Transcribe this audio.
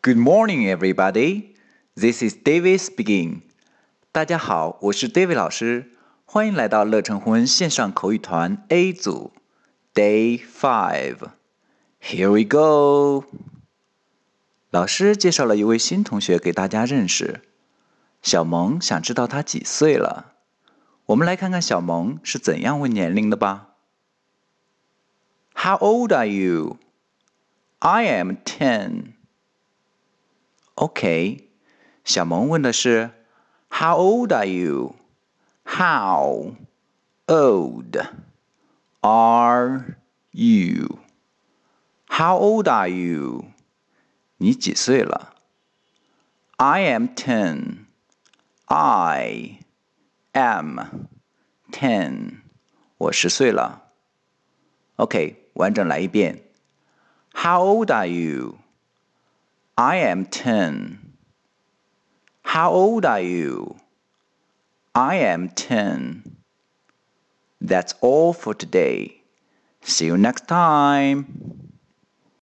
Good morning, everybody. This is David speaking. 大家好，我是 David 老师，欢迎来到乐程洪恩线上口语团 A 组，Day Five. Here we go. 老师介绍了一位新同学给大家认识。小萌想知道他几岁了，我们来看看小萌是怎样问年龄的吧。How old are you? I am ten. OK，小萌问的是 How old are you? How old are you? How old are you? 你几岁了？I am ten. I am ten. 我十岁了。OK，完整来一遍。How old are you? I am ten. How old are you? I am ten. That's all for today. See you next time.